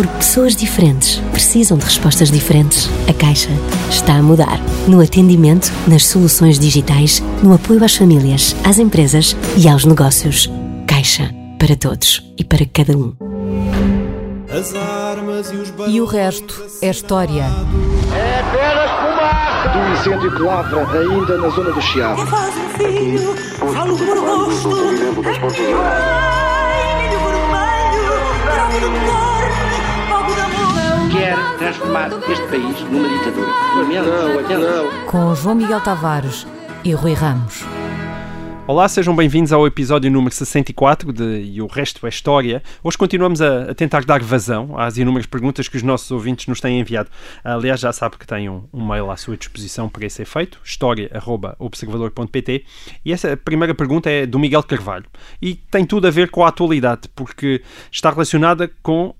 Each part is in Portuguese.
Porque pessoas diferentes precisam de respostas diferentes. A Caixa está a mudar. No atendimento, nas soluções digitais, no apoio às famílias, às empresas e aos negócios. Caixa. Para todos e para cada um. E o resto é história. É apenas fumaça do incêndio que lavra ainda na zona do Chiado. Filho, falo por gosto. Ai, milho vermelho, Quer transformar este país numa ditadura. Não, não. Com João Miguel Tavares e Rui Ramos. Olá, sejam bem-vindos ao episódio número 64 de E o Resto é História. Hoje continuamos a, a, tentar dar vazão às inúmeras perguntas que os nossos ouvintes nos têm enviado. Aliás, já sabe que tem um, um mail à sua disposição para esse efeito, história.observador.pt. E essa primeira pergunta é do Miguel Carvalho e tem tudo a ver com a atualidade, porque está relacionada com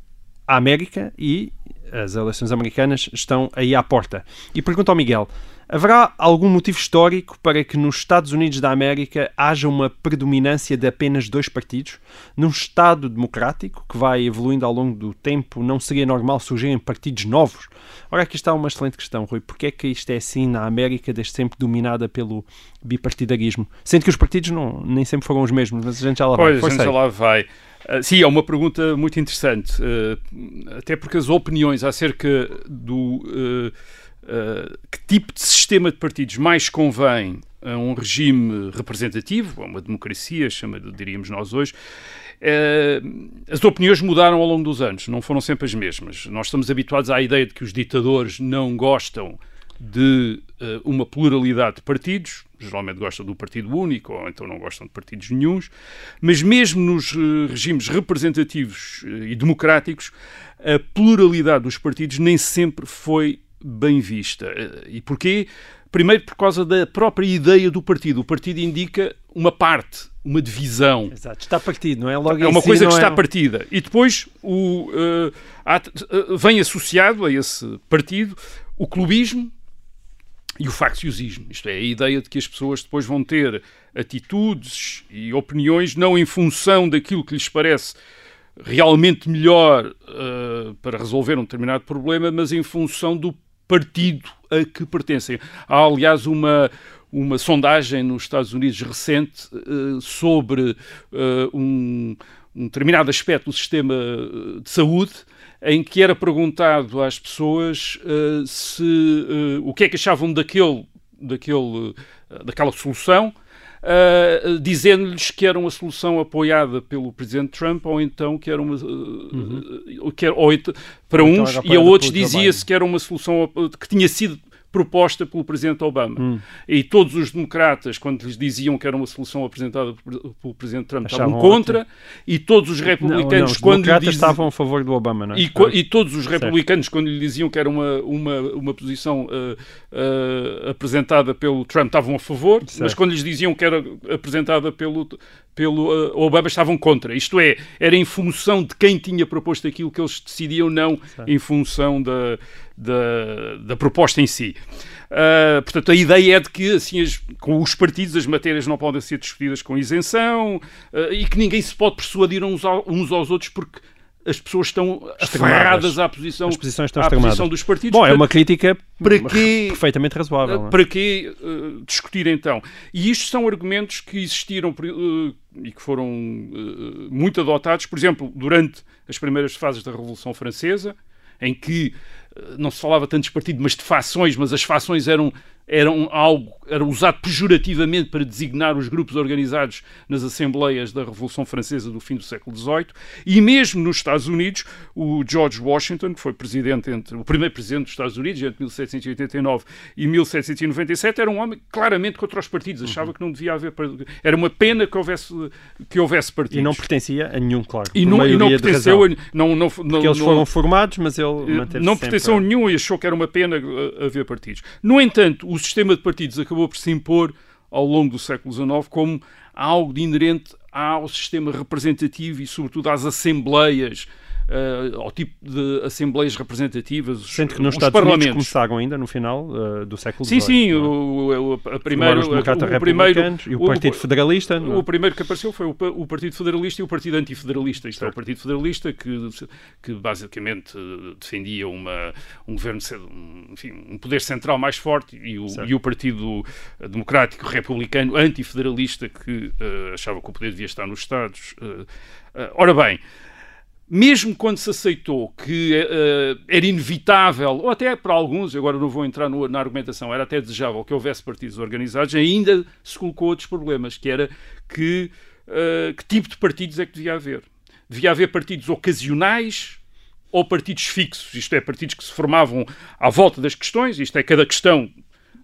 a América e as eleições americanas estão aí à porta. E pergunta ao Miguel: Haverá algum motivo histórico para que nos Estados Unidos da América haja uma predominância de apenas dois partidos? Num Estado democrático que vai evoluindo ao longo do tempo, não seria normal surgirem partidos novos? Ora, aqui está uma excelente questão, Rui. Porquê é que isto é assim na América, desde sempre dominada pelo bipartidarismo? Sendo que os partidos não, nem sempre foram os mesmos, mas a gente já lá vai. Pois, a gente já lá vai. Uh, sim, é uma pergunta muito interessante, uh, até porque as opiniões acerca do Uh, que tipo de sistema de partidos mais convém a um regime representativo, a uma democracia, chama, diríamos nós hoje, as opiniões mudaram ao longo dos anos, não foram sempre as mesmas. Nós estamos habituados à ideia de que os ditadores não gostam de uma pluralidade de partidos, geralmente gostam do partido único ou então não gostam de partidos nenhums, mas mesmo nos regimes representativos e democráticos, a pluralidade dos partidos nem sempre foi bem vista. E porquê? Primeiro, por causa da própria ideia do partido. O partido indica uma parte, uma divisão. Exato, está partido, não é? Logo é uma si coisa que é... está partida. E depois o, uh, há, uh, vem associado a esse partido o clubismo e o facciosismo. Isto é, a ideia de que as pessoas depois vão ter atitudes e opiniões não em função daquilo que lhes parece realmente melhor uh, para resolver um determinado problema, mas em função do partido a que pertencem. Há, aliás, uma, uma sondagem nos Estados Unidos recente uh, sobre uh, um, um, determinado aspecto do sistema de saúde, em que era perguntado às pessoas uh, se, o que é que achavam daquele, daquele, daquela solução uh, dizendo-lhes que era uma solução apoiada pelo presidente Trump ou então que era uma. Uh, que era, ou, para ou então uns, e a outros dizia-se que era uma solução que tinha sido proposta pelo Presidente Obama. Hum. E todos os democratas, quando lhes diziam que era uma solução apresentada pelo Presidente Trump, Achavam estavam contra, ótimo. e todos os republicanos, não, não, os quando lhe diziam... estavam a favor do Obama, não é? E, e todos os republicanos, certo. quando lhe diziam que era uma, uma, uma posição uh, uh, apresentada pelo Trump, estavam a favor, certo. mas quando lhes diziam que era apresentada pelo, pelo uh, Obama, estavam contra. Isto é, era em função de quem tinha proposto aquilo que eles decidiam, não certo. em função da da, da proposta em si. Uh, portanto, a ideia é de que assim, as, com os partidos as matérias não podem ser discutidas com isenção uh, e que ninguém se pode persuadir uns, ao, uns aos outros porque as pessoas estão aferradas à posição, as posições estão à posição dos partidos. Bom, é uma crítica para quê, perfeitamente razoável. Para que uh, discutir então? E isto são argumentos que existiram uh, e que foram uh, muito adotados, por exemplo, durante as primeiras fases da Revolução Francesa, em que não se falava tanto de partido, mas de fações, mas as fações eram eram algo era usado pejorativamente para designar os grupos organizados nas assembleias da Revolução Francesa do fim do século XVIII e mesmo nos Estados Unidos o George Washington que foi presidente entre o primeiro presidente dos Estados Unidos entre 1789 e 1797 era um homem claramente contra os partidos achava uhum. que não devia haver era uma pena que houvesse que houvesse partidos. E não pertencia a nenhum claro e não, e não pertenceu a, não, não, porque eles não, foram formados mas ele não pertenceu a nenhum e achou que era uma pena haver partidos. No entanto o sistema de partidos acabou por se impor ao longo do século XIX como algo de inerente ao sistema representativo e, sobretudo, às assembleias uh, ao tipo de assembleias representativas. Sendo que nos Estados Unidos começaram ainda no final uh, do século XIX. Sim, sim, é? o, o, a primeiro, o, o primeiro e o Partido Federalista. O, o primeiro que apareceu foi o, o Partido Federalista e o Partido Antifederalista. Isto certo. é o Partido Federalista que, que basicamente defendia uma, um governo, enfim, um poder central mais forte e o, e o Partido Democrático Republicano Antifederalista que uh, achava que o poder devia estar nos Estados. Uh, ora bem, mesmo quando se aceitou que uh, era inevitável, ou até para alguns, agora não vou entrar no, na argumentação, era até desejável que houvesse partidos organizados, ainda se colocou outros problemas, que era que, uh, que tipo de partidos é que devia haver. Devia haver partidos ocasionais ou partidos fixos, isto é, partidos que se formavam à volta das questões, isto é, cada questão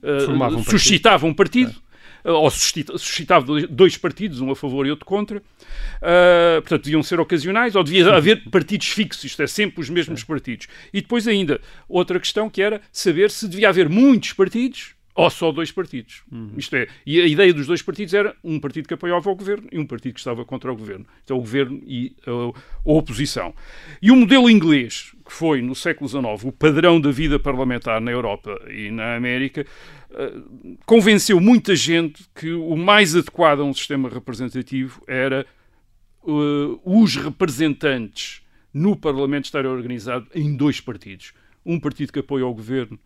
uh, um suscitava um partido. Eh, ou suscitava dois partidos, um a favor e outro contra. Uh, portanto, deviam ser ocasionais, ou devia haver partidos fixos, isto é, sempre os mesmos partidos. E depois ainda, outra questão que era saber se devia haver muitos partidos ou só dois partidos. Uhum. Isto é, e a ideia dos dois partidos era um partido que apoiava o governo e um partido que estava contra o governo. Então, o governo e a, a oposição. E o modelo inglês, que foi no século XIX o padrão da vida parlamentar na Europa e na América, uh, convenceu muita gente que o mais adequado a um sistema representativo era uh, os representantes no Parlamento estarem organizados em dois partidos. Um partido que apoia o governo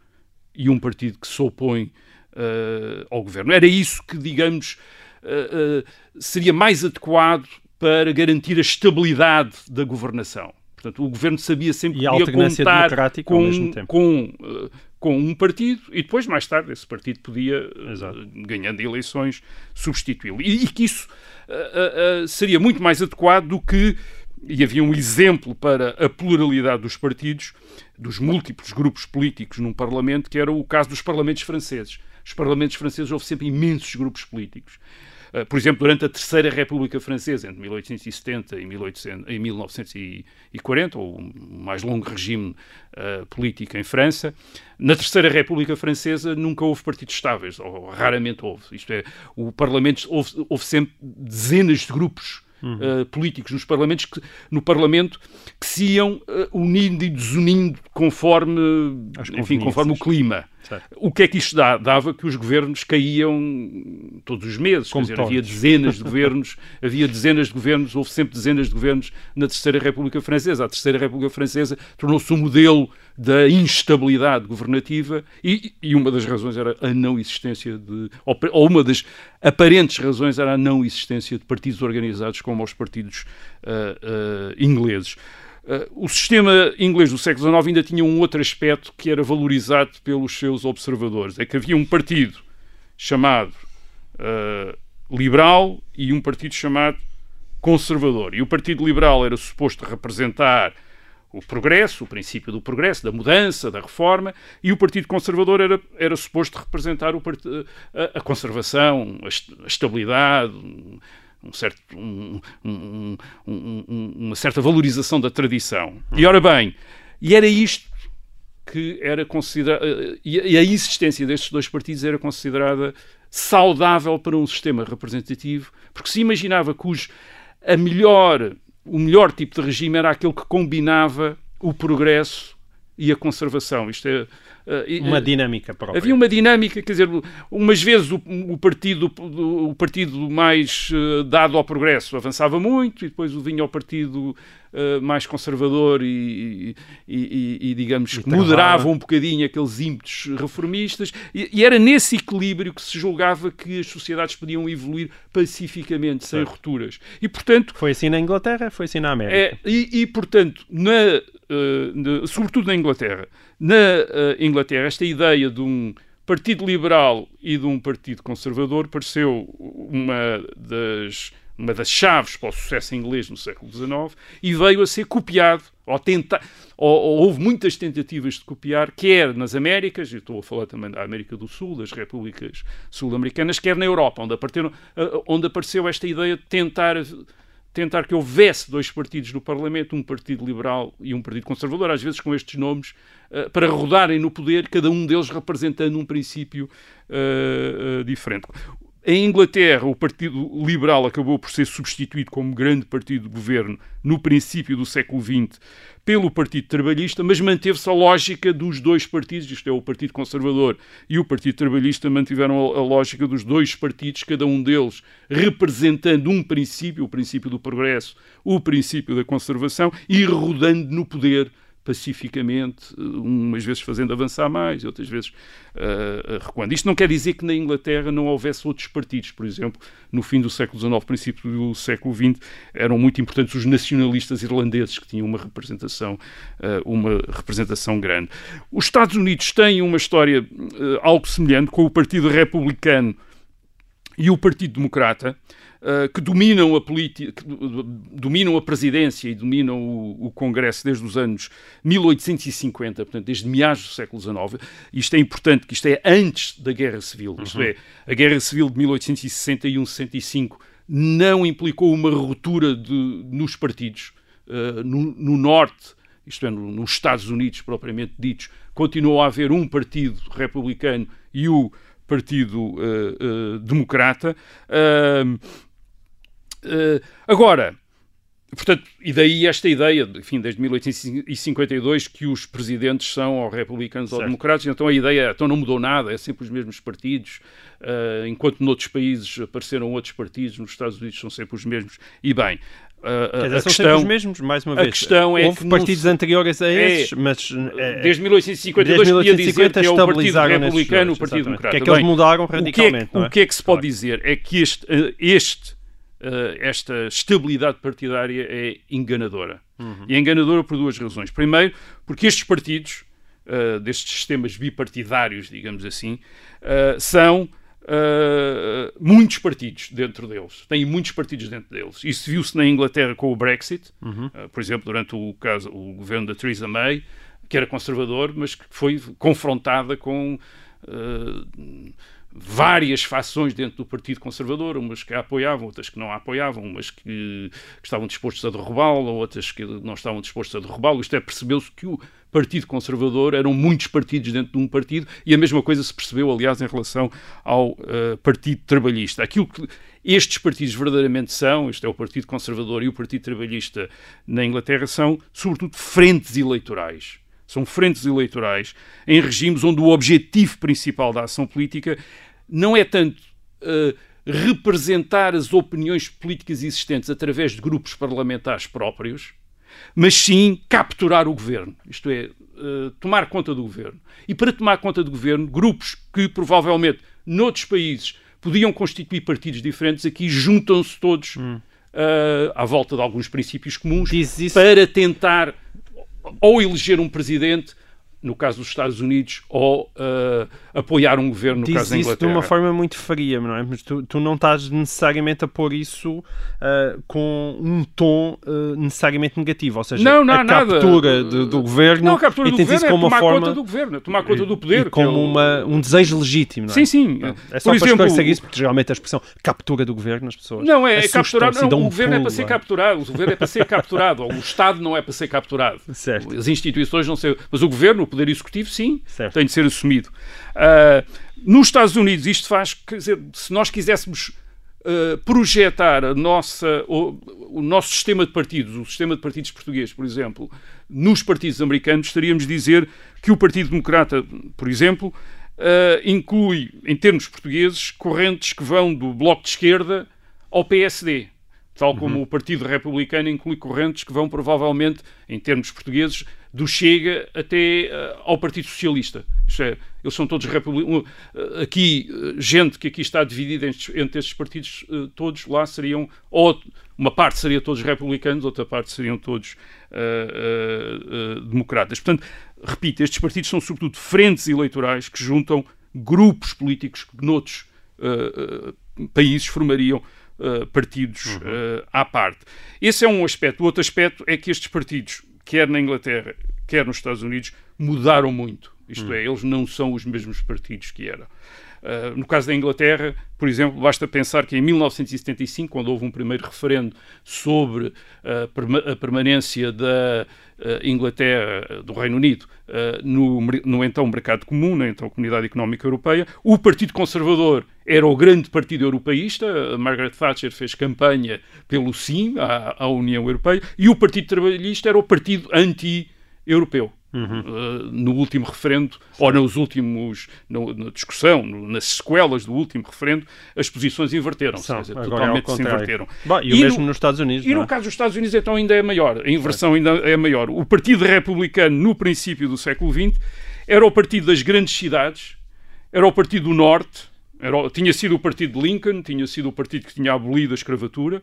e um partido que se opõe uh, ao governo. Era isso que, digamos, seria mais adequado para garantir a estabilidade da governação. Portanto, o governo sabia sempre e que podia contar com, com, com, um partido e depois, mais tarde, esse partido podia, Exato. ganhando eleições, substituí-lo. E, e, que isso seria muito mais adequado do que e havia um exemplo para a pluralidade dos partidos, dos múltiplos grupos políticos num Parlamento, que era o caso dos parlamentos franceses. Os parlamentos franceses houve sempre imensos grupos políticos. Uh, por exemplo, durante a Terceira República Francesa, entre 1870 e, 1800, e 1940, ou o mais longo regime uh, político em França, na Terceira República Francesa nunca houve partidos estáveis, ou raramente houve. Isto é, o Parlamento houve, houve sempre dezenas de grupos uhum. uh, políticos nos parlamentos que, no Parlamento que se iam uh, unindo e desunindo conforme, enfim, conforme o clima. Certo. O que é que isto dá? Dava que os governos caíam todos os meses. Quer dizer, havia dezenas de governos, havia dezenas de governos, houve sempre dezenas de governos na Terceira República Francesa. A Terceira República Francesa tornou-se um modelo da instabilidade governativa e, e, uma das razões era a não existência de, ou, ou, uma das aparentes razões era a não existência de partidos organizados como os partidos uh, uh, ingleses. O sistema inglês do século XIX ainda tinha um outro aspecto que era valorizado pelos seus observadores. É que havia um partido chamado uh, liberal e um partido chamado conservador. E o Partido Liberal era suposto representar o progresso, o princípio do progresso, da mudança, da reforma, e o Partido Conservador era, era suposto representar o, a, a conservação, a estabilidade, um certo, um, um, um, uma certa valorização da tradição. E ora bem, e era isto que era considerado, e a existência destes dois partidos era considerada saudável para um sistema representativo, porque se imaginava que a melhor, o melhor tipo de regime era aquele que combinava o progresso e a conservação. Isto é, uma dinâmica própria. Havia uma dinâmica, quer dizer, umas vezes o, o partido, o partido mais uh, dado ao progresso avançava muito e depois vinha o partido uh, mais conservador e, e, e, e digamos, e moderava um bocadinho aqueles ímpetos reformistas e, era nesse equilíbrio que se julgava que as sociedades podiam evoluir pacificamente, sem rupturas. E, portanto... Foi assim na Inglaterra, foi assim na América. É, e, portanto, na, sobretudo na Inglaterra, na uh, Inglaterra, esta ideia de um partido liberal e de um partido conservador pareceu uma das, uma das chaves para o sucesso inglês no século XIX e veio a ser copiado, ou, tenta, ou, ou houve muitas tentativas de copiar, quer nas Américas, estou a falar também da América do Sul, das repúblicas sul-americanas, quer na Europa, onde, uh, onde apareceu esta ideia de tentar tentar que houvesse dois partidos no Parlamento, um partido liberal e um partido conservador, às vezes com estes nomes, uh, para rodarem no poder, cada um deles representando um princípio uh, uh, diferente. Em Inglaterra, o Partido Liberal acabou por ser substituído como grande partido de governo no princípio do século XX pelo Partido Trabalhista, mas manteve-se a lógica dos dois partidos, isto é, o Partido Conservador e o Partido Trabalhista mantiveram a, lógica dos dois partidos, cada um deles representando um princípio, o princípio do progresso, o princípio da conservação, e rodando no poder pacificamente, umas vezes fazendo avançar mais, outras vezes uh, recuando. Isto não quer dizer que na Inglaterra não houvesse outros partidos. Por exemplo, no fim do século XIX, princípio do século XX, eram muito importantes os nacionalistas irlandeses, que tinham uma representação, uh, uma representação grande. Os Estados Unidos têm uma história uh, algo semelhante com o Partido Republicano e o Partido Democrata. Uh, que dominam a política, dominam a presidência e dominam o, o, Congresso desde os anos 1850, portanto, desde meados do século XIX. Isto é importante, que isto é antes da Guerra Civil. Uhum. Isto é, a Guerra Civil de 1861-65 não implicou uma ruptura de, nos partidos. Uh, no, no, Norte, isto é, no, nos Estados Unidos propriamente ditos, continuou a haver um partido republicano e o Partido uh, Democrata. Uh, agora, portanto, e daí esta ideia, enfim, desde 1852, que os presidentes são ou republicanos certo. ou democratas, então a ideia então não mudou nada, é sempre os mesmos partidos, uh, enquanto noutros países apareceram outros partidos, nos Estados Unidos são sempre os mesmos, e bem. Uh, Quer dizer, a são questão, os mesmos, mais uma vez. A questão é Houve partidos não, anteriores a é, esses, é, mas... É, desde 1852 desde 1850 podia dizer que é o Partido Republicano, o Partido Democrata. O que é que eles mudaram radicalmente, o que é, é? O que é que se pode claro. dizer? É que este, este uh, esta estabilidade partidária é enganadora. Uhum. E é enganadora por duas razões. Primeiro, porque estes partidos, uh, destes sistemas bipartidários, digamos assim, uh, são muitos partidos dentro deles. Têm muitos partidos dentro deles. Isso viu-se na Inglaterra com o Brexit, uhum. por exemplo, durante o, caso, o governo da Theresa May, que era conservador, mas que foi confrontada com várias fações dentro do Partido Conservador, umas que a apoiavam, outras que não a apoiavam, umas que, que estavam dispostos a derrubá-lo, outras que não estavam dispostos a derrubá-lo. Isto é, percebeu-se que o Partido Conservador eram muitos partidos dentro de um partido e a mesma coisa se percebeu, aliás, em relação ao uh, Partido Trabalhista. Aquilo que estes partidos verdadeiramente são, isto é o Partido Conservador e o Partido Trabalhista na Inglaterra, são, sobretudo, frentes eleitorais são frentes eleitorais, em regimes onde o objetivo principal da ação política não é tanto uh, representar as opiniões políticas existentes através de grupos parlamentares próprios, mas sim capturar o governo, isto é, uh, tomar conta do governo. E para tomar conta do governo, grupos que provavelmente noutros países podiam constituir partidos diferentes, aqui juntam-se todos hum. uh, à volta de alguns princípios comuns para tentar ou eleger um presidente no caso dos Estados Unidos, ou uh, apoiar um governo, no Diz caso da Inglaterra. isso de uma forma muito fria, não é? Mas tu, tu não estás necessariamente a pôr isso uh, com um tom uh, necessariamente negativo, ou seja, não, não a captura do, do governo não, a captura do governo é como tomar forma... conta do governo, é tomar conta do poder. E como uma, um desejo legítimo, não é? Sim, sim. É só Por para exemplo, esclarecer isso, porque geralmente a expressão captura do governo as pessoas Não, é, é capturar, não, um o governo pulo, é para ser é? capturado, o governo é para ser capturado, o Estado não é para ser capturado. Certo. As instituições não sei, mas o governo, o poder executivo, sim, Certo. tem de ser assumido. Uh, nos Estados Unidos, isto faz, quer dizer, se nós quiséssemos uh, projetar a nossa, o, o, nosso sistema de partidos, o sistema de partidos português, por exemplo, nos partidos americanos, estaríamos a dizer que o Partido Democrata, por exemplo, uh, inclui, em termos portugueses, correntes que vão do Bloco de Esquerda ao PSD. Tal como Uhum. o Partido Republicano inclui correntes que vão provavelmente, em termos portugueses, do Chega até eh, ao Partido Socialista. Isto é, eles são todos republicanos. Aqui, eh, gente que aqui está dividida entre, entre estes partidos todos, lá seriam, ou uma parte seria todos republicanos, outra parte seriam todos uh, uh, uh, democratas. Portanto, repito, estes partidos são sobretudo frentes eleitorais que juntam grupos políticos que noutros países formariam Uh, partidos uh, à parte. Esse é um aspecto. O outro aspecto é que estes partidos, quer na Inglaterra, quer nos Estados Unidos, mudaram muito. Isto é, eles não são os mesmos partidos que eram. Uh, no caso da Inglaterra, por exemplo, basta pensar que em 1975, quando houve um primeiro referendo sobre uh, a permanência da uh, Inglaterra, do Reino Unido, no, no então mercado comum, na então Comunidade Económica Europeia, o Partido Conservador era o grande partido europeísta, Margaret Thatcher fez campanha pelo sim à, à União Europeia, e o Partido Trabalhista era o partido anti-europeu. Uhum. Uh, no último referendo, Sim. ou nos últimos, no, na discussão, no, nas sequelas do último referendo, as posições inverteram-se, totalmente é se inverteram. Bom, e, e, o mesmo no, nos Estados Unidos. E no é? caso dos Estados Unidos, então, ainda é maior, a inversão ainda é maior. O Partido Republicano, no princípio do século XX, era o partido das grandes cidades, era o partido do Norte, era, tinha sido o partido de Lincoln, tinha sido o partido que tinha abolido a escravatura,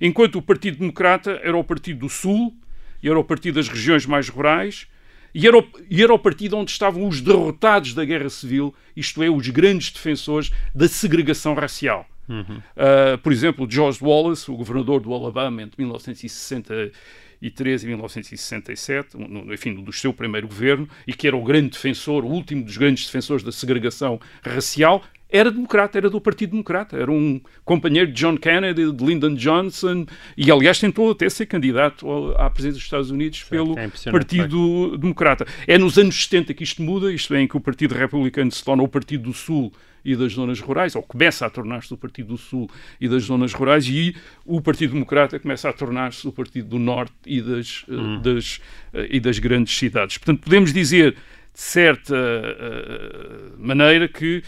enquanto o Partido Democrata era o partido do Sul, e era o partido das regiões mais rurais e era, o, e era o partido onde estavam os derrotados da guerra civil, isto é, os grandes defensores da segregação racial. Uhum. Uh, por exemplo, George Wallace, o governador do Alabama entre 1963 e 1967, no, enfim, do seu primeiro governo, e que era o grande defensor, o último dos grandes defensores da segregação racial, era democrata, era do Partido Democrata, era um companheiro de John Kennedy, de Lyndon Johnson, e aliás tentou até ser candidato à presidência dos Estados Unidos pelo é Partido Democrata. É nos anos 70 que isto muda, isto é, em que o Partido Republicano se torna o Partido do Sul e das zonas rurais, ou começa a tornar-se o Partido do Sul e das zonas rurais, e o Partido Democrata começa a tornar-se o Partido do Norte e das, eh, hum. das, eh, e das grandes cidades. Portanto, podemos dizer, de certa uh, maneira, que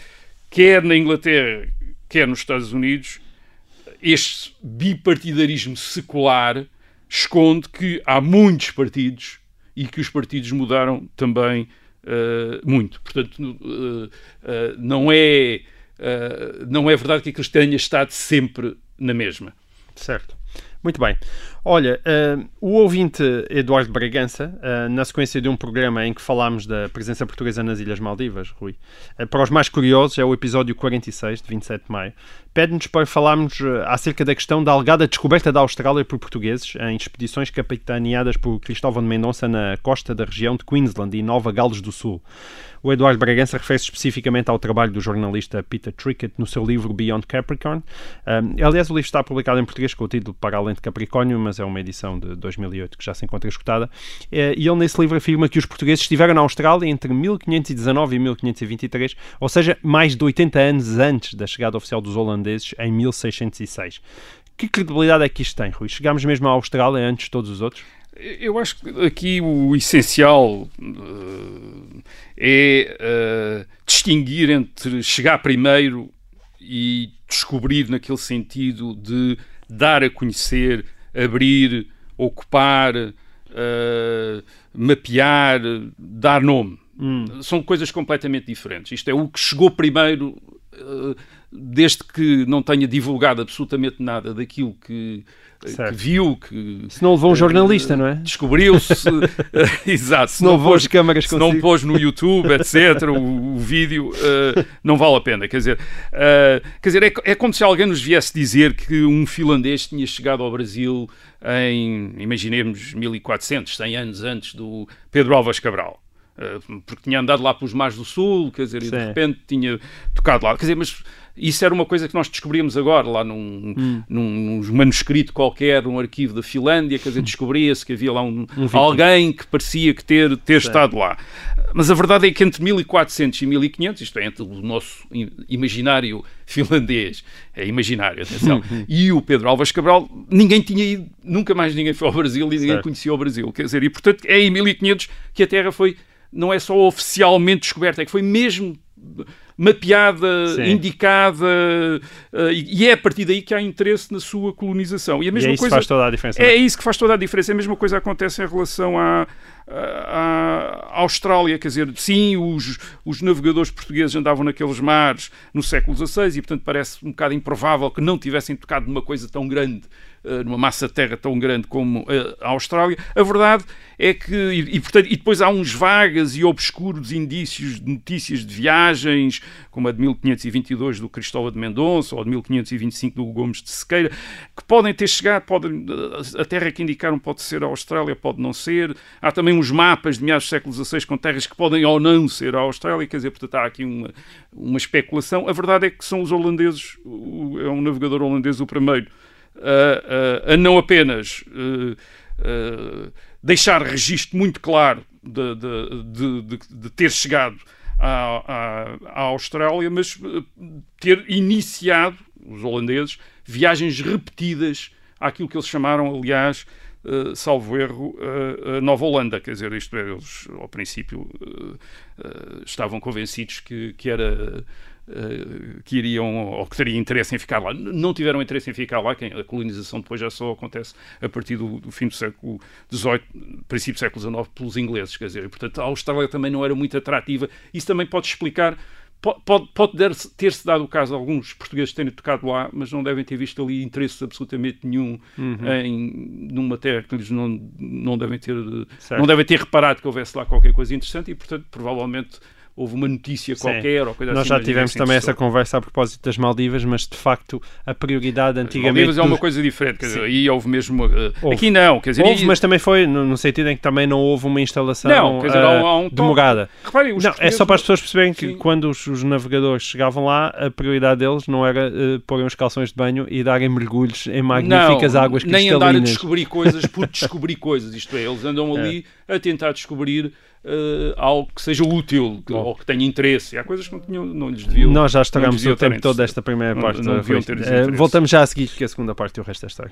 quer na Inglaterra, quer nos Estados Unidos, este bipartidarismo secular esconde que há muitos partidos e que os partidos mudaram também uh, muito. Portanto, uh, uh, não, é, não é verdade que a cristã tenha estado sempre na mesma. Certo. Muito bem. Olha, uh, o ouvinte Eduardo Bragança, uh, na sequência de um programa em que falámos da presença portuguesa nas Ilhas Maldivas, Rui, uh, para os mais curiosos, é o episódio 46, de 27 de maio, pede-nos para falarmos acerca da questão da alegada descoberta da Austrália por portugueses em expedições capitaneadas por Cristóvão de Mendonça na costa da região de Queensland e Nova Gales do Sul. O Eduardo Bragança refere-se especificamente ao trabalho do jornalista Peter Trickett no seu livro Beyond Capricorn. Um, aliás, o livro está publicado em português com o título Para Além de Capricórnio, mas é uma edição de 2008 que já se encontra escutada. Eh, e ele, nesse livro, afirma que os portugueses estiveram na Austrália entre 1519 e 1523, ou seja, mais de 80 anos antes da chegada oficial dos holandeses em 1606. Que credibilidade é que isto tem, Rui? Chegámos mesmo à Austrália antes de todos os outros? Eu acho que aqui o essencial uh, é uh, distinguir entre chegar primeiro e descobrir naquele sentido de dar a conhecer, abrir, ocupar, uh, mapear, dar nome. Hum. São coisas completamente diferentes. Isto é o que chegou primeiro, desde que não tenha divulgado absolutamente nada daquilo que que viu, que... Se não levou um jornalista, não é? Descobriu-se, exato. Se não levou as câmaras Se não pôs no YouTube, etc., o, o vídeo, uh, não vale a pena. Quer dizer, uh, quer dizer é, é como se alguém nos viesse dizer que um finlandês tinha chegado ao Brasil em, imaginemos, 1400, 100 anos antes do Pedro Alves Cabral eh, porque tinha andado lá pelos mares do sul, quer dizer, Sim. e de repente tinha tocado lá. Quer dizer, mas isso era uma coisa que nós descobrimos agora, lá num, hum. num, num manuscrito qualquer, um arquivo da Finlândia, quer dizer, descobria-se que havia lá um, um alguém que parecia que ter, ter estado lá. Mas a verdade é que entre 1400 e 1500, isto é, entre o nosso imaginário finlandês, é imaginário, atenção, e o Pedro Alves Cabral, ninguém tinha ido, nunca mais ninguém foi ao Brasil e ninguém certo. conhecia o Brasil. Quer dizer, e portanto é em 1500 que a Terra foi, não é só oficialmente descoberta, é que foi mesmo mapeada, Sim. indicada, uh, e é a partir daí que há interesse na sua colonização. E a mesma e é isso coisa, faz toda a diferença. É, é isso que faz toda a diferença. A mesma coisa acontece em relação à, à Austrália, quer dizer, sim, os, os navegadores portugueses andavam naqueles mares no século XVI e, portanto, parece um bocado improvável que não tivessem tocado numa coisa tão grande numa massa de terra tão grande como eh, a Austrália. A verdade é que, e, portanto, e depois há uns vagas e obscuros indícios de notícias de viagens, como a de 1522 do Cristóvão de Mendonça ou de 1525 do Gomes de Sequeira, que podem ter chegado, podem, a terra que indicaram pode ser a Austrália, pode não ser. Há também uns mapas de meados do século XVI com terras que podem ou não ser a Austrália, quer dizer, portanto há aqui uma, uma especulação. A verdade é que são os holandeses, é um navegador holandês o primeiro, a, a, não apenas deixar registro muito claro de, de, de, de ter chegado à, à, à, Austrália, mas ter iniciado, os holandeses, viagens repetidas àquilo que eles chamaram, aliás, Uh, salvo erro, uh, a Nova Holanda. Quer dizer, isto é, eles ao princípio uh, estavam convencidos que, que era. Que iriam ou que teriam interesse em ficar lá. Não tiveram interesse em ficar lá, a colonização depois já só acontece a partir do, do fim do século XVIII, princípio do século XIX, pelos ingleses. Quer dizer, portanto, a Austrália também não era muito atrativa. Isso também pode explicar Pode, pode ter-se dado o caso de alguns portugueses terem tocado lá, mas não devem ter visto ali interesse absolutamente nenhum uhum. em numa terra que eles não, não devem ter certo. não devem ter reparado que houvesse lá qualquer coisa interessante e, portanto, provavelmente houve uma notícia Sim. qualquer ou coisa Nós assim. já tivemos também essa conversa a propósito das Maldivas, mas de facto a prioridade antigamente. Maldivas é uma coisa diferente, quer dizer, aí houve mesmo. Uh, houve. Aqui não, quer dizer. Houve, mas também foi no, no, sentido em que também não houve uma instalação não, quer dizer, uh, há um, demorada. Reparem, não, é só para as pessoas perceberem que Sim. quando os, os, navegadores chegavam lá, a prioridade deles não era uh, porem os calções de banho e darem mergulhos em magníficas não, águas cristalinas. Nem andar a descobrir coisas por descobrir coisas, isto é, eles andam é. ali é. a tentar descobrir uh, algo que seja útil que, ou que tenha interesse. Há coisas que não, tinham, não lhes deviam. Nós já estragamos o tempo todo desta primeira parte. Não, não deviam ter uh, voltamos já a seguir, que é a segunda parte e o resto da história.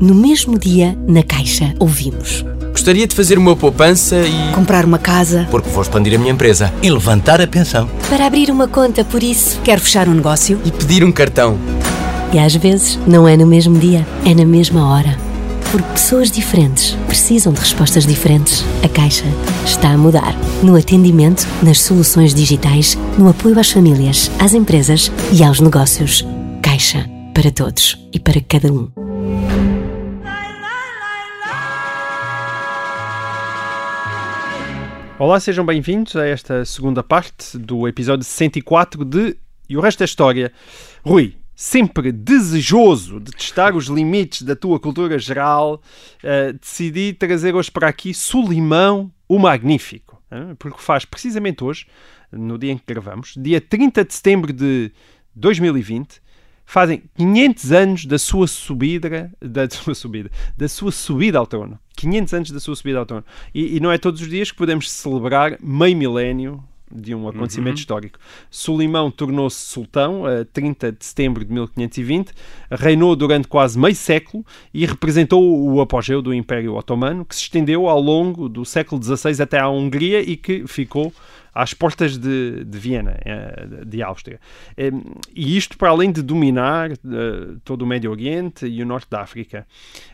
No mesmo dia, na Caixa, ouvimos. Gostaria de fazer uma poupança e. Comprar uma casa. Porque vou expandir a minha empresa. E levantar a pensão. Para abrir uma conta, por isso. Quero fechar um negócio. E pedir um cartão. E às vezes não é no mesmo dia, é na mesma hora. Porque pessoas diferentes precisam de respostas diferentes. A Caixa está a mudar. No atendimento, nas soluções digitais, no apoio às famílias, às empresas e aos negócios. Caixa para todos e para cada um. Olá, sejam bem-vindos a esta segunda parte do episódio 104 de E o Resto da História. Rui, sempre desejoso de testar os limites da tua cultura geral, uh, decidi trazer hoje para aqui Sulimão o Magnífico, uh, porque faz precisamente hoje, no dia em que gravamos, dia 30 de setembro de 2020, fazem 500 anos da sua subida, da sua subida, da sua subida ao trono. 500 anos da sua subida ao trono. E, e não é todos os dias que podemos celebrar meio milénio de um acontecimento uhum. histórico. Sulimão tornou-se sultão a 30 de setembro de 1520, reinou durante quase meio século e representou o apogeu do Império Otomano, que se estendeu ao longo do século XVI até à Hungria e que ficou às portas de, de Viena, eh, de Áustria. E isto para além de dominar eh, todo o Médio Oriente e o Norte da África.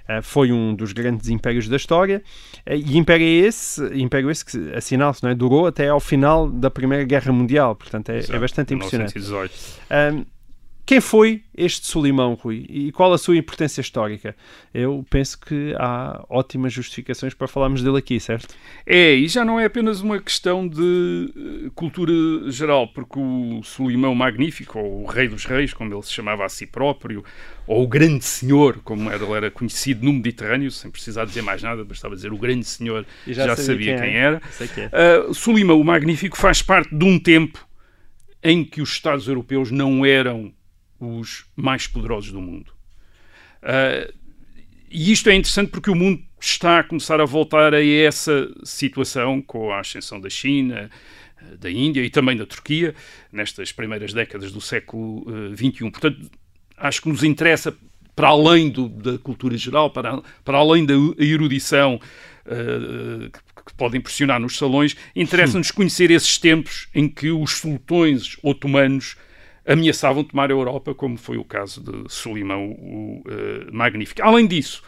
Eh, foi um dos grandes impérios da história e império esse, império esse que assinal-se, é? durou até ao final da Primeira Guerra Mundial, portanto é, é bastante impressionante. 1918. Quem foi este Solimão, Rui? E qual a sua importância histórica? Eu penso que há ótimas justificações para falarmos dele aqui, certo? É, e já não é apenas uma questão de eh, cultura geral, porque o Solimão Magnífico, ou o Rei dos Reis, como ele se chamava a si próprio, ou o Grande Senhor, como era, ele era conhecido no Mediterrâneo, sem precisar dizer mais nada, bastava dizer o Grande Senhor, já, já, sabia quem, quem era. Que é. uh, Solimão o Magnífico faz parte de um tempo em que os Estados europeus não eram os mais poderosos do mundo. Uh, e isto é interessante porque o mundo está a começar a voltar a essa situação com a ascensão da China, da Índia e também da Turquia, nestas primeiras décadas do século XXI. Uh, Portanto, acho que nos interessa, para além do, da cultura geral, para, para além da erudição uh, que, que pode impressionar nos salões, interessa-nos conhecer esses tempos em que os sultões otomanos ameaçavam tomar a Europa, como foi o caso de Solimão o uh, Magnífico. Além disso,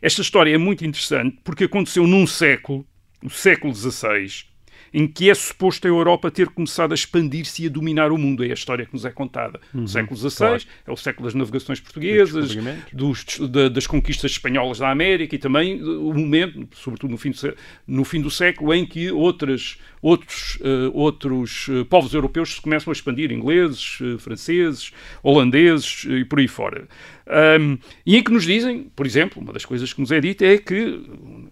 esta história é muito interessante porque aconteceu num século, o século XVI, em que é suposto a Europa ter começado a expandir-se e a dominar o mundo. É a história que nos é contada. Uhum, século XVI claro. é o século das navegações portuguesas, dos- da- das conquistas espanholas da América e também eh, o momento, sobretudo no fim do, no fim do século, em que outras, outros, eh, outros eh, povos europeus se começam a expandir, ingleses, eh, franceses, holandeses eh, e por aí fora. Ahm, e em que nos dizem, por exemplo, uma das coisas que nos é dita é que,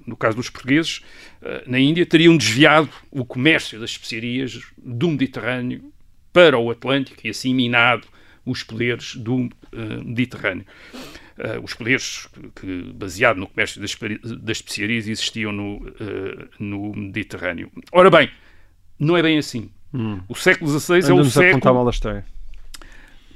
no caso dos portugueses, eh, na Índia teriam desviado o comércio das especiarias do Mediterrâneo para o Atlântico e assim minado os poderes do eh, Mediterrâneo. Eh, os poderes que, baseado no comércio das, das especiarias, existiam no, eh, no Mediterrâneo. Ora bem, não é bem assim. O século XVI é o século mal a história.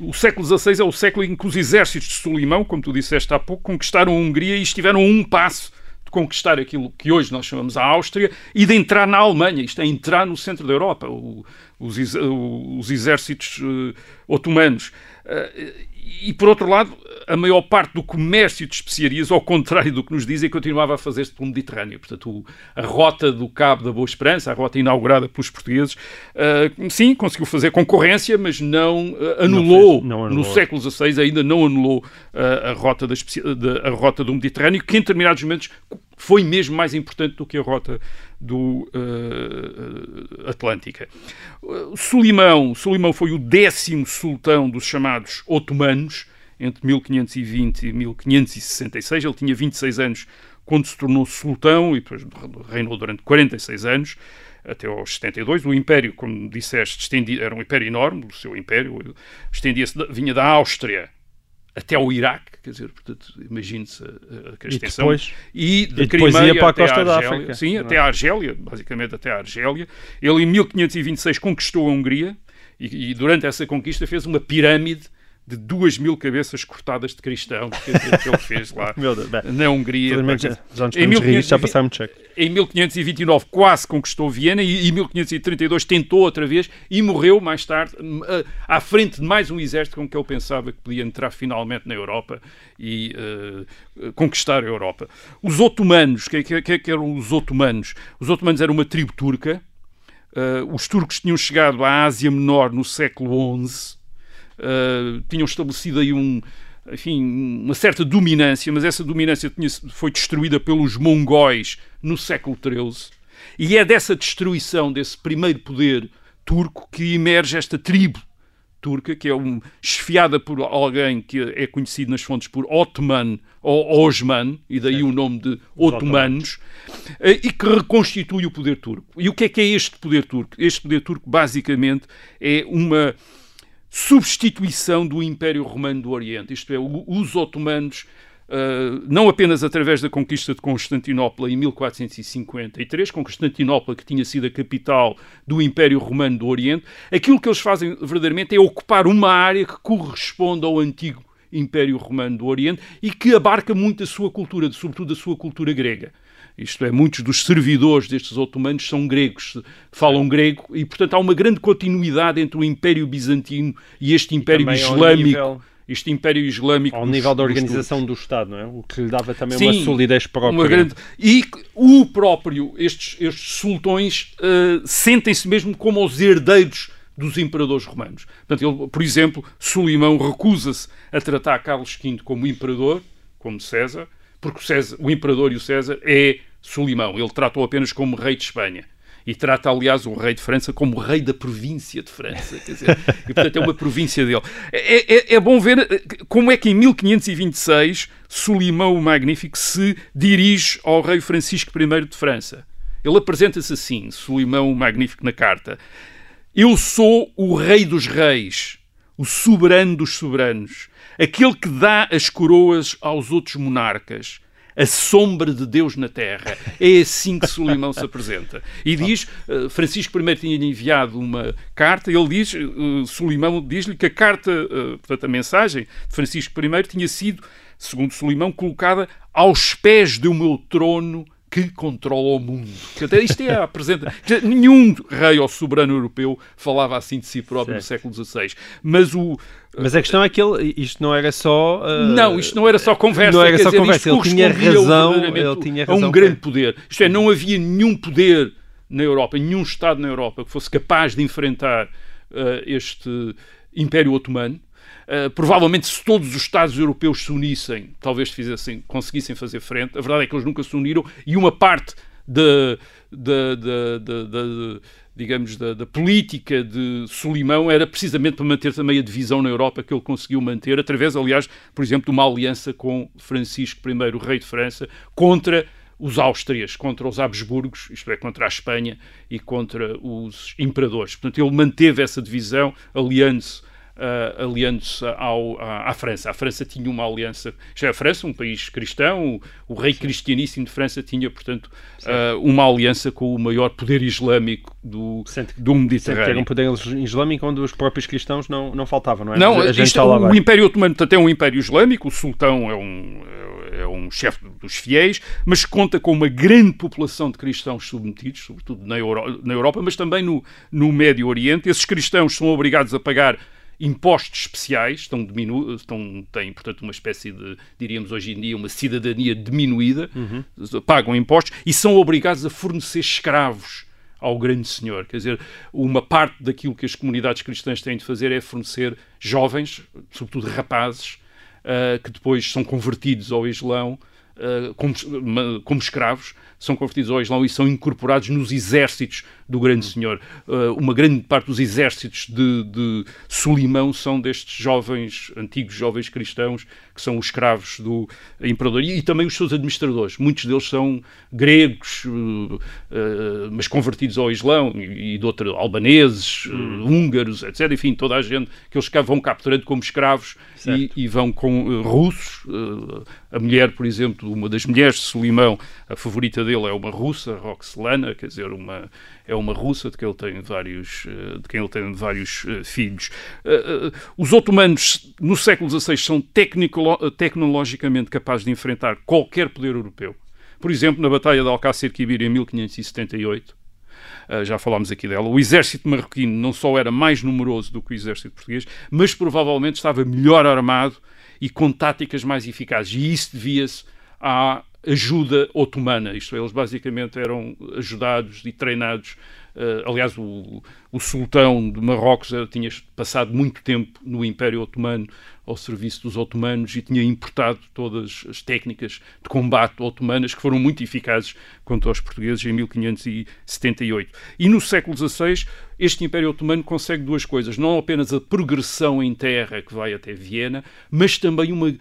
O século XVI é o século em que os exércitos de Solimão, como tu disseste há pouco, conquistaram a Hungria e estiveram a um passo de conquistar aquilo que hoje nós chamamos a Áustria e de entrar na Alemanha, isto é, entrar no centro da Europa, o- os, os exércitos eh, otomanos. Eh, e, por outro lado, a maior parte do comércio de especiarias, ao contrário do que nos dizem, continuava a fazer-se pelo Mediterrâneo. Portanto, a rota do Cabo da Boa Esperança, a rota inaugurada pelos portugueses, eh, sim, conseguiu fazer concorrência, mas não eh, anulou, fez- não no anulou. século XVI, ainda não anulou eh, a, rota da- a rota do Mediterrâneo, que em determinados momentos foi mesmo mais importante do que a rota do eh, Atlântica. Uh, Solimão, Solimão foi o décimo sultão dos chamados otomanos, entre 1520 e 1566. Ele tinha 26 anos quando se tornou sultão e depois reinou durante 46 anos, até aos 72. O império, como disseste, era um império enorme, o seu império estendia-se, vinha da Áustria até ao Iraque, quer dizer, portanto, imagine-se a, a, a E extensão. depois? E, E depois ia para a costa da. África, Sim, é? até a Argélia, basicamente até a Argélia. Ele, em 1526, conquistou a Hungria e, e durante essa conquista fez uma pirâmide de duas mil cabeças cortadas de cristãos, quer dizer, que ele fez lá na Hungria. Já, nos Em podemos rir, 1520 já passaram muito cheque. em 1529 quase conquistou Viena e em 1532 tentou outra vez e morreu mais tarde à frente de mais um exército com que ele pensava que podia entrar finalmente na Europa e eh, conquistar a Europa. Os otomanos, que, que, que, que eram os otomanos? Os otomanos eram uma tribo turca. Eh, os turcos tinham chegado à Ásia Menor no século XI. Uh, tinham estabelecido aí um, enfim, uma certa dominância, mas essa dominância tinha, foi destruída pelos mongóis no século XIII. E é dessa destruição, desse primeiro poder turco, que emerge esta tribo turca, que é um, esfiada por alguém que é conhecido nas fontes por Ottoman ou Osman, e daí o nome de otomanos, eh, e que reconstitui o poder turco. E o que é que é este poder turco? Este poder turco, basicamente, é uma substituição do Império Romano do Oriente, isto é, os otomanos, uh, não apenas através da conquista de Constantinopla em 1453, Constantinopla que tinha sido a capital do Império Romano do Oriente, aquilo que eles fazem verdadeiramente é ocupar uma área que corresponde ao antigo Império Romano do Oriente e que abarca muito a sua cultura, sobretudo a sua cultura grega. Isto é, muitos dos servidores destes otomanos são gregos, falam grego, e portanto há uma grande continuidade entre o Império Bizantino e este Império ao Islâmico. nível- Este Império Islâmico. Ao dos- nível da organização do Estado, não é? O que lhe dava também Sim, uma solidez própria. uma grande- E o próprio, estes, estes sultões eh, sentem-se mesmo como os herdeiros dos imperadores romanos. Portanto, ele, por exemplo, Solimão recusa-se a tratar Carlos V como imperador, como César, porque o, César, o imperador e o César é Solimão. Ele trata-o apenas como rei de Espanha. E trata, aliás, o rei de França como rei da província de França. Quer dizer, e, portanto, é uma província dele. É, é- é bom ver eh, como é que em 1526 Solimão o Magnífico se dirige ao rei Francisco I de França. Ele apresenta-se assim, Solimão o Magnífico na carta. Eu sou o rei dos reis, o soberano dos soberanos, aquele que dá as coroas aos outros monarcas, a sombra de Deus na terra. É assim que Solimão se apresenta. E diz, eh, Francisco I tinha enviado uma carta, ele diz, eh, Solimão diz-lhe que a carta, eh, portanto a mensagem de Francisco I tinha sido, segundo Solimão, colocada aos pés do meu trono que controla o mundo. Portanto, isto é a dizer, Nenhum rei ou soberano europeu falava assim de si próprio no século XVI. Mas o. Mas a questão é que ele, isto não era só. uh, Não, isto não era só conversa. Não era só dizer, conversa, ele tinha razão, ele tinha a um razão grande para- poder. Isto é, não havia nenhum poder na Europa, nenhum Estado na Europa que fosse capaz de enfrentar este Império Otomano. Uh, provavelmente, se todos os Estados europeus se unissem, talvez fizessem, conseguissem fazer frente. A verdade é que eles nunca se uniram e uma parte da digamos, da, da, política de Solimão era precisamente para manter também a divisão na Europa que ele conseguiu manter, através, aliás, por exemplo, de uma aliança com Francisco I, o rei de França, contra os Áustrias, contra os Habsburgos, isto é, contra a Espanha e contra os imperadores. Portanto, ele manteve essa divisão, aliando-se uh, aliando-se à, à, França. A França tinha uma aliança, já é a França, um país cristão, o, o rei Sim. cristianíssimo de França tinha, portanto, uh, uma aliança com o maior poder islâmico do, do Mediterrâneo. Era um poder islâmico onde os próprios cristãos não, não faltavam, não é? Não, a gente isto, o, o Império Otomano até é um Império Islâmico, o sultão é um, é um chefe dos fiéis, mas conta com uma grande população de cristãos submetidos, sobretudo na, Euro, na Europa, mas também no, no Médio Oriente. Esses cristãos são obrigados a pagar impostos especiais, estão, diminu estão, têm, portanto, uma espécie de, diríamos hoje em dia, uma cidadania diminuída, uhum. pagam impostos e são obrigados a fornecer escravos ao grande senhor. Quer dizer, uma parte daquilo que as comunidades cristãs têm de fazer é fornecer jovens, sobretudo rapazes, uh, que depois são convertidos ao Islão como, como escravos são convertidos ao Islão e são incorporados nos exércitos do Grande Senhor. Uh, uma grande parte dos exércitos de, de Solimão são destes jovens, antigos jovens cristãos, que são os escravos do imperador e, e também os seus administradores. Muitos deles são gregos, uh, mas convertidos ao Islão e, e de outros albaneses, hum. húngaros, etc. Enfim, toda a gente que eles vão capturando como escravos e, e, vão com russos. a mulher, por exemplo, uma das mulheres de Solimão, a favorita dele, é uma russa, Roxlana, quer dizer, uma, é uma russa de quem ele tem vários, eh, de quem ele tem vários filhos. Os otomanos, no século XVI, são tecnologicamente capazes de enfrentar qualquer poder europeu. Por exemplo, na Batalha de Alcácer Quibir, em 1578, já falámos aqui dela, o exército marroquino não só era mais numeroso do que o exército português, mas provavelmente estava melhor armado e com táticas mais eficazes. E isso devia-se à ajuda otomana, isto é, eles basicamente eram ajudados e treinados. Uh, aliás, o, o, sultão de Marrocos tinha passado muito tempo no Império Otomano ao serviço dos otomanos e tinha importado todas as técnicas de combate otomanas que foram muito eficazes contra os portugueses em 1578. E no século XVI, este Império Otomano consegue duas coisas: não apenas a progressão em terra que vai até Viena, mas também uma,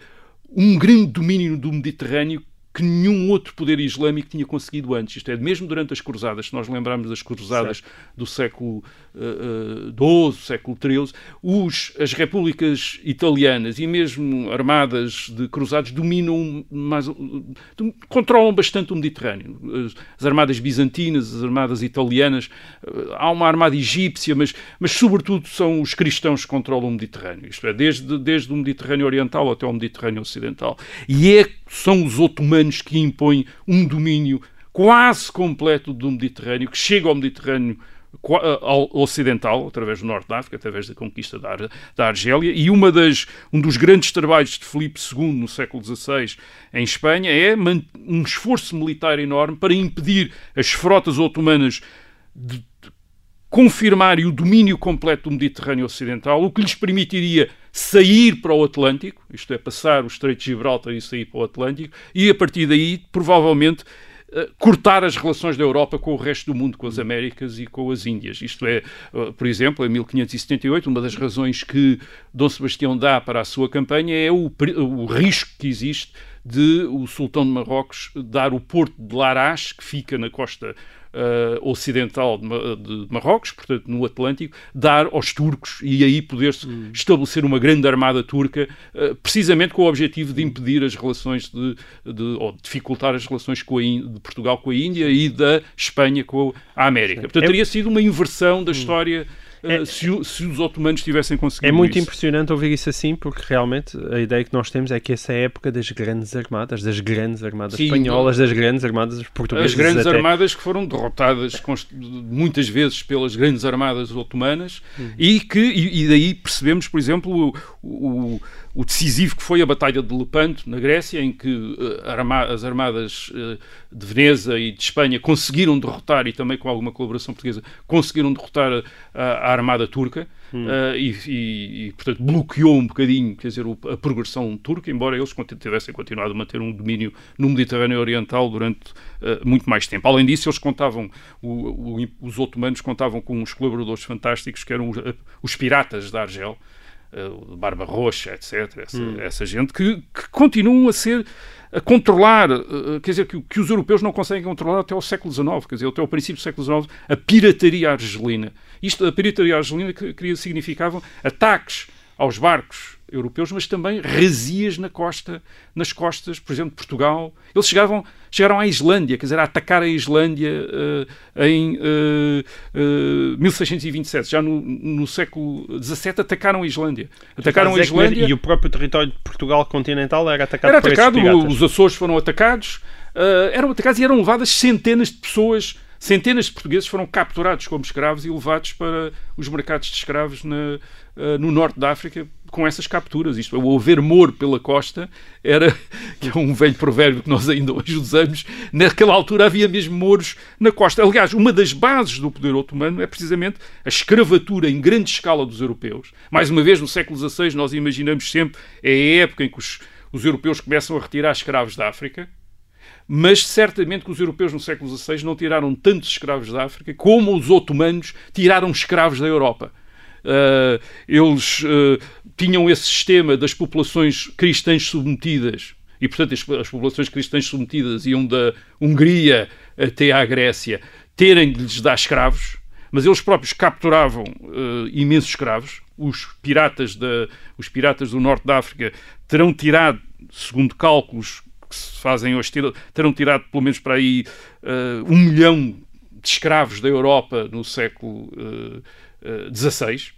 um grande domínio do Mediterrâneo que nenhum outro poder islâmico tinha conseguido antes. Isto é, mesmo durante as cruzadas, se nós lembrarmos das cruzadas certo. do século XII, uh, século XIII, os, as repúblicas italianas e mesmo armadas de cruzados dominam, mais, controlam bastante o Mediterrâneo. As, as armadas bizantinas, as armadas italianas, uh, há uma armada egípcia, mas, mas sobretudo são os cristãos que controlam o Mediterrâneo. Isto é, desde, desde o Mediterrâneo Oriental até o Mediterrâneo Ocidental. E é, são os otomanos anos que impõe um domínio quase completo do Mediterrâneo, que chega ao Mediterrâneo eh, ocidental, através do norte da África, através da conquista da, Ar da Argélia, e uma das, um dos grandes trabalhos de Filipe II no século XVI em Espanha é um esforço militar enorme para impedir as frotas otomanas de confirmarem o domínio completo do Mediterrâneo Ocidental, o que lhes permitiria sair para o Atlântico, isto é, passar o Estreito de Gibraltar e sair para o Atlântico, e a partir daí, provavelmente, eh, cortar as relações da Europa com o resto do mundo, com as Américas e com as Índias. Isto é, eh, por exemplo, em 1578, uma das razões que Dom Sebastião dá para a sua campanha é o, o risco que existe de o sultão de Marrocos dar o porto de Larache, que fica na costa uh, ocidental de, de, Marrocos, portanto no Atlântico, dar aos turcos e aí poder-se hum. estabelecer uma grande armada turca, uh, precisamente com o objetivo de impedir as relações de, de ou dificultar as relações com a de Portugal com a Índia e da Espanha com a América. Portanto, é teria sido uma inversão da hum. história uh, se, o- se os otomanos tivessem conseguido É muito isso. impressionante ouvir isso assim, porque realmente a ideia que nós temos é que essa é a época das grandes armadas, das grandes armadas Sim, espanholas, das grandes armadas portuguesas. As grandes até. armadas que foram derrotadas muitas vezes pelas grandes armadas otomanas Uhum. e que e, e daí percebemos, por exemplo, o, o- o decisivo que foi a Batalha de Lepanto, na Grécia, em que eh, arma- as armadas eh, de Veneza e de Espanha conseguiram derrotar, e também com alguma colaboração portuguesa, conseguiram derrotar a, a armada turca. eh, e, e- e, portanto, bloqueou um bocadinho quer dizer, o- a progressão turca, embora eles tivessem continuado a manter um domínio no Mediterrâneo Oriental durante eh, muito mais tempo. Além disso, eles contavam, o- o- os otomanos contavam com uns colaboradores fantásticos que eram os, eh, os piratas da Argel, o Barba Roxa, etc. Essa, essa gente que, que continuam a ser a controlar, quer dizer, que, o- que os europeus não conseguem controlar até ao século XIX, quer dizer, até ao princípio do século XIX, a pirataria argelina. Isto, a pirataria argelina que, que significavam ataques aos barcos europeus, mas também razias na costa, nas costas, por exemplo, de Portugal. Eles chegavam, chegaram à Islândia, quer dizer, a atacar a Islândia eh, em eh, eh, 1627. Já no, no século XVII atacaram a Islândia. Atacaram a que- Islândia. E o próprio território de Portugal continental era atacado Era atacado, os Açores foram atacados, ah, eram atacados e eram levadas centenas de pessoas, centenas de portugueses foram capturados como escravos e levados para os mercados de escravos na- ah, no norte da África com essas capturas. Isto é, o haver moro pela costa era, que é um velho provérbio que nós ainda hoje usamos, naquela altura havia mesmo moros na costa. Aliás, uma das bases do poder otomano é precisamente a escravatura em grande escala dos europeus. Mais uma vez, no século XVI, nós imaginamos sempre, é a época em que os, os europeus começam a retirar escravos da África, mas certamente que os europeus no século XVI não tiraram tantos escravos da África como os otomanos tiraram escravos da Europa. Uh, eles uh, tinham esse sistema das populações cristãs submetidas e, portanto, as, as populações cristãs submetidas iam da Hungria até à Grécia terem de lhes dar escravos, mas eles próprios capturavam uh, imensos escravos. Os piratas, da, os piratas do norte da África terão tirado, segundo cálculos que se fazem hoje, ter- terão tirado pelo menos para aí uh, um milhão de escravos da Europa no século XVI.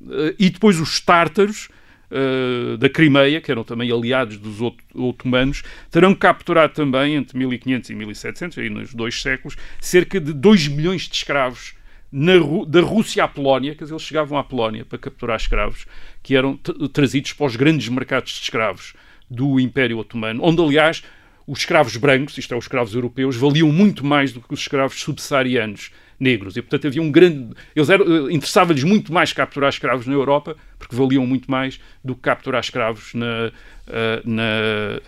Uh, e depois os tártaros da Crimeia, que eram também aliados dos ot- otomanos, terão capturado também entre 1500 e 1700, aí nos dois séculos, cerca de 2 milhões de escravos da Rússia à Polónia, quer dizer, eles chegavam à Polónia para capturar escravos, que eram trazidos para os grandes mercados de escravos do Império Otomano, onde, aliás, os escravos brancos, isto é, os escravos europeus, valiam muito mais do que os escravos subsaarianos negros. E, portanto, havia um grande... Eles eh, Interessava-lhes muito mais capturar escravos na Europa, porque valiam muito mais do que capturar escravos na, eh, na,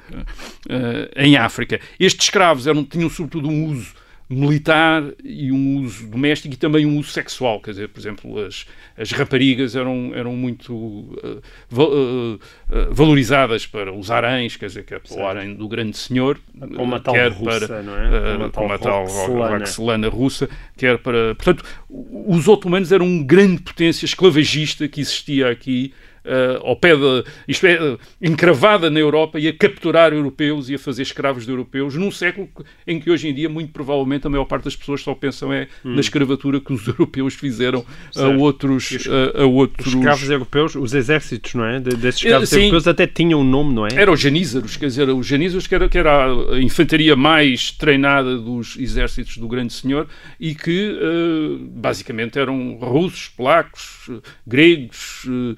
eh, em África. Estes escravos eram, tinham, sobretudo, um uso militar e um uso doméstico e também um uso sexual. Quer dizer, por exemplo, as, as raparigas eram, eram muito eh, va- eh, eh, valorizadas para os haréns, quer dizer, quer para o harém do grande senhor, Como a eh, tal quer russa, para, não é? eh, Como tal como a tal. Roxelana russa, quer para... Portanto, os otomanos eram uma grande potência esclavagista que existia aqui eh, ao pé de, isto é, eh, encravada na Europa e a capturar europeus e a fazer escravos de europeus num século em que hoje em dia, muito provavelmente, a maior parte das pessoas só pensam é na escravatura que os europeus fizeram a outros, os- a, a outros Os escravos europeus, os exércitos, não é? De- desses escravos sim. europeus até tinham um nome, não é? Eram os janízaros, quer dizer, os janízaros que era, que era a infantaria mais treinada dos exércitos do Grande Senhor e que eh, basicamente eram russos, polacos, eh, gregos, eh,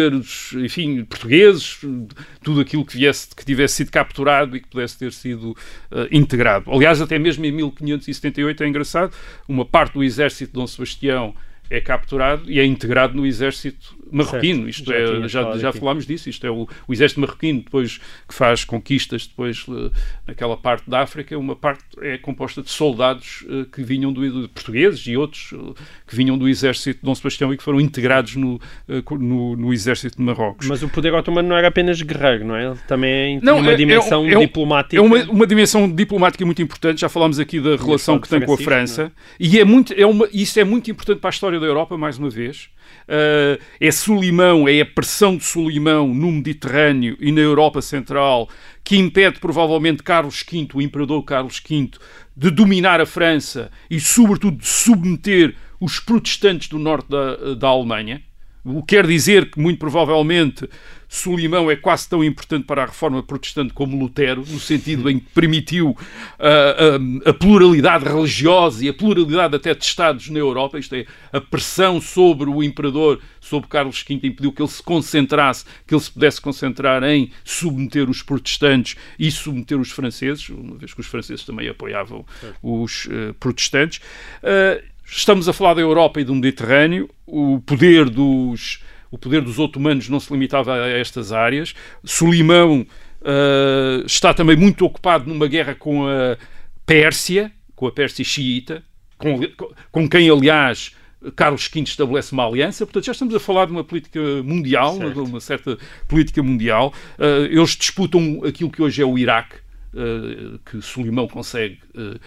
húngaros, enfim, portugueses, tudo aquilo que, viesse, que tivesse sido capturado e que pudesse ter sido eh, integrado. Aliás, até mesmo em 1578 é engraçado, uma parte do exército de Dom Sebastião é capturado e é integrado no exército marroquino. Certo, Isto já é, já, já falámos disso. Isto é o, o exército marroquino, depois que faz conquistas, depois eh, naquela parte da África, uma parte é composta de soldados eh, que vinham do, de portugueses e outros eh, que vinham do exército de Dom Sebastião e que foram integrados no, no, no exército de Marrocos. Mas o poder otomano não era apenas guerreiro, não é? Ele também Não, tinha uma é- é dimensão é um- diplomática. É uma, uma dimensão diplomática muito importante. Já falámos aqui da relação que tem com a Francisco, França. E é muito, é uma, isso é muito importante para a história da Europa, mais uma vez. Uh, é Solimão, é a pressão de Solimão no Mediterrâneo e na Europa Central que impede provavelmente Carlos V, o imperador Carlos V, de dominar a França e, sobretudo, de submeter os protestantes do norte da, da Alemanha, o que quer dizer que, muito provavelmente, Solimão é quase tão importante para a reforma protestante como Lutero, no sentido em que permitiu a, a, pluralidade religiosa e a pluralidade até de Estados na Europa, isto é, a pressão sobre o imperador, sobre Carlos V, impediu que ele se concentrasse, que ele se pudesse concentrar em submeter os protestantes e submeter os franceses, uma vez que os franceses também apoiavam os uh, protestantes. Uh, estamos a falar da Europa e do Mediterrâneo, o poder dos o poder dos otomanos não se limitava a estas áreas. Solimão uh, está também muito ocupado numa guerra com a Pérsia, com a Pérsia xiita, com, com quem, aliás, Carlos V estabelece uma aliança, portanto já estamos a falar de uma política mundial, certo. uma certa política mundial. Uh, eles disputam aquilo que hoje é o Iraque, uh, que Solimão consegue uh,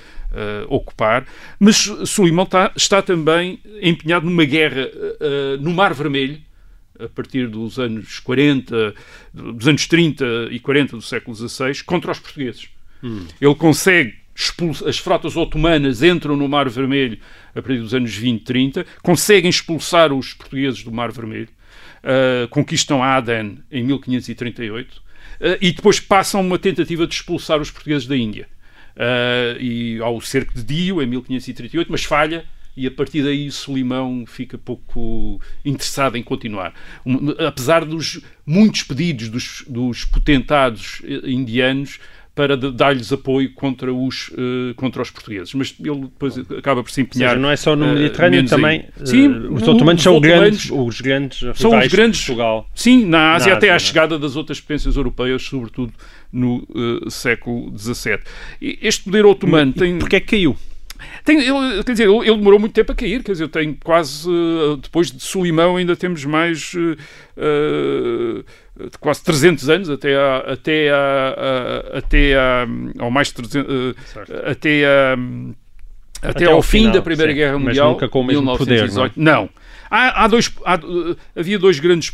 ocupar, mas Solimão está, está, também empenhado numa guerra no Mar Vermelho, a partir dos anos 40, dos anos 30 e 40 do século XVI, contra os portugueses. Hum. Ele consegue expulsar, as frotas otomanas entram no Mar Vermelho a partir dos anos 20, 30, conseguem expulsar os portugueses do Mar Vermelho, uh, conquistam Aden em 1538 uh, e depois passam uma tentativa de expulsar os portugueses da Índia. Uh, e ao cerco de Dio em 1538, mas falha e a partir daí Solimão fica pouco interessado em continuar. Apesar dos muitos pedidos dos, dos potentados indianos para dar-lhes apoio contra os, uh, contra os portugueses. Mas ele depois acaba por se empenhar. Seja, não é só no eh, Mediterrâneo, uh, também. Sim, uh, os otomanos são grandes, os grandes são os grandes Portugal. Sim, na Ásia, na até Ásia, à é? chegada das outras potências europeias, sobretudo no século XVII. Este poder otomano e, tem. Porquê é que caiu? Tem, ele, quer dizer, ele, ele, demorou muito tempo a cair, quer dizer, tem quase, uh, depois de Solimão ainda temos mais uh, quase 300 anos, até, a, até, a, a, até a, ao mais 300, até a, até, até ao, fim final, da Primeira sim, Guerra Mundial, mas nunca com o mesmo 1918. Poder, não. É? não. Há, há, dois, há, havia dois grandes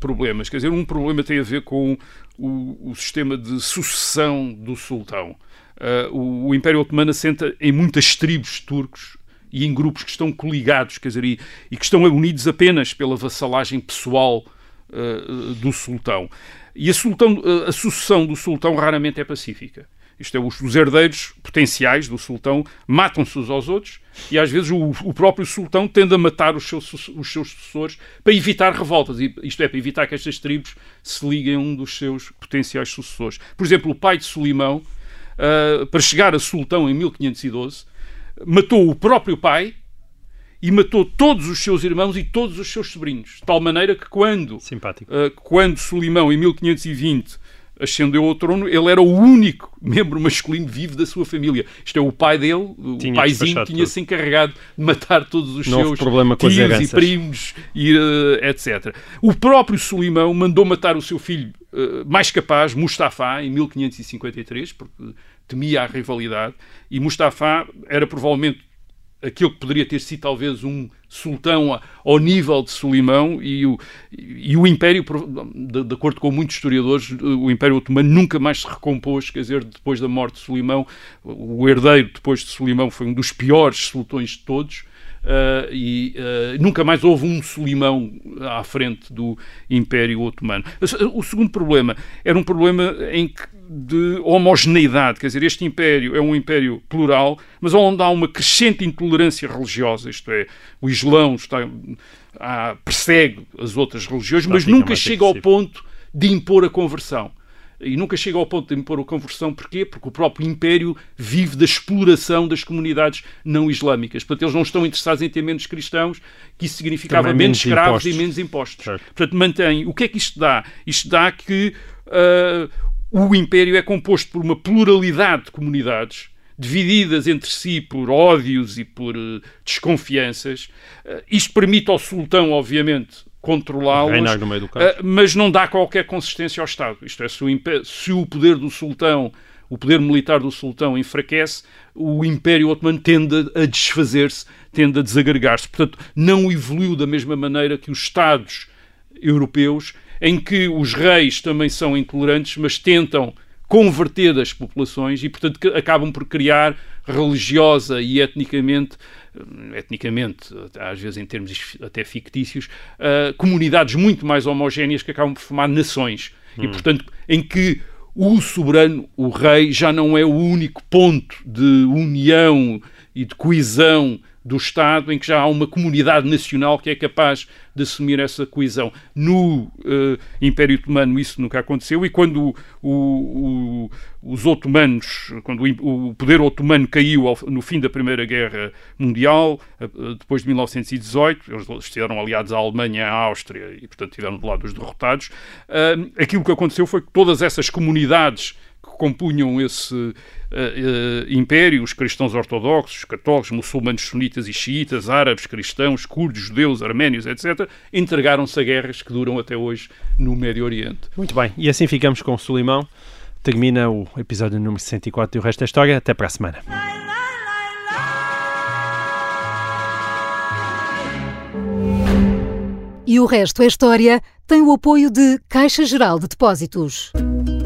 problemas. Quer dizer, um problema tem a ver com o, o sistema de sucessão do sultão. Uh, o, o, Império Otomano assenta em muitas tribos turcos e em grupos que estão coligados, quer dizer, e, e que estão unidos apenas pela vassalagem pessoal uh, do sultão. E a, sultão, uh, a sucessão do sultão raramente é pacífica. Isto é, os, os herdeiros potenciais do sultão matam-se uns aos outros e às vezes o, o, próprio sultão tende a matar os seus, os seus sucessores para evitar revoltas. Isto é, para evitar que estas tribos se liguem a um dos seus potenciais sucessores. Por exemplo, o pai de Solimão, uh, para chegar a sultão em 1512, matou o próprio pai e matou todos os seus irmãos e todos os seus sobrinhos. De tal maneira que quando, uh, quando Solimão, em 1520, ascendeu ao trono, ele era o único membro masculino vivo da sua família. Isto é, o pai dele, tinha o paizinho, tinha-se encarregado de matar todos os seus tios e primos, e, uh, etc. O próprio Solimão mandou matar o seu filho uh, mais capaz, Mustafa, em 1553, porque temia a rivalidade, e Mustafa era provavelmente aquilo que poderia ter sido talvez um sultão ao nível de Solimão e o, e o Império, de, de, acordo com muitos historiadores, o Império Otomano nunca mais se recompôs, quer dizer, depois da morte de Solimão, o herdeiro depois de Solimão foi um dos piores sultões de todos, Uh, e uh, nunca mais houve um Solimão à frente do Império Otomano. O segundo problema era um problema em que de homogeneidade, quer dizer, este império é um império plural, mas onde há uma crescente intolerância religiosa, isto é, o Islão está, há, persegue as outras religiões, mas nunca chega ao ponto de impor a conversão e nunca chega ao ponto de impor a conversão. Porquê? Porque o próprio Império vive da exploração das comunidades não islâmicas. Portanto, eles não estão interessados em ter menos cristãos, que isso significava Também menos escravos impostos. e menos impostos. Certo. Portanto, mantém. O que é que isto dá? Isto dá que uh, o Império é composto por uma pluralidade de comunidades divididas entre si por ódios e por uh, desconfianças. Uh, isto permite ao sultão, obviamente, controlá-los, uh, mas não dá qualquer consistência ao Estado. Isto é, se o, se o, poder do sultão, o poder militar do sultão enfraquece, o Império Otomano tende a desfazer-se, tende a desagregar-se. Portanto, não evoluiu da mesma maneira que os Estados europeus, em que os reis também são intolerantes, mas tentam converter as populações e, portanto, acabam por criar religiosa e etnicamente eh, etnicamente, às vezes em termos até fictícios, uh, comunidades muito mais homogéneas que acabam por formar nações. Hum. E, portanto, em que o soberano, o rei, já não é o único ponto de união e de coesão do Estado, em que já há uma comunidade nacional que é capaz de assumir essa coesão. No uh, Império Otomano isso nunca aconteceu e quando o, o, os otomanos, quando o, poder otomano caiu ao, no fim da Primeira Guerra Mundial, uh, depois de 1918, eles estiveram aliados à Alemanha à Áustria e, portanto, estiveram do lado dos derrotados, uh, aquilo que aconteceu foi que todas essas comunidades que compunham esse império, os cristãos ortodoxos, católicos, muçulmanos sunitas e xiitas, árabes, cristãos, curdos, judeus, arménios, etc., entregaram-se a guerras que duram até hoje no Médio Oriente. Muito bem, e assim ficamos com o Sulimão. Termina o episódio número 64 e o resto da história. Até para a semana. E o resto é história tem o apoio de Caixa Geral de Depósitos.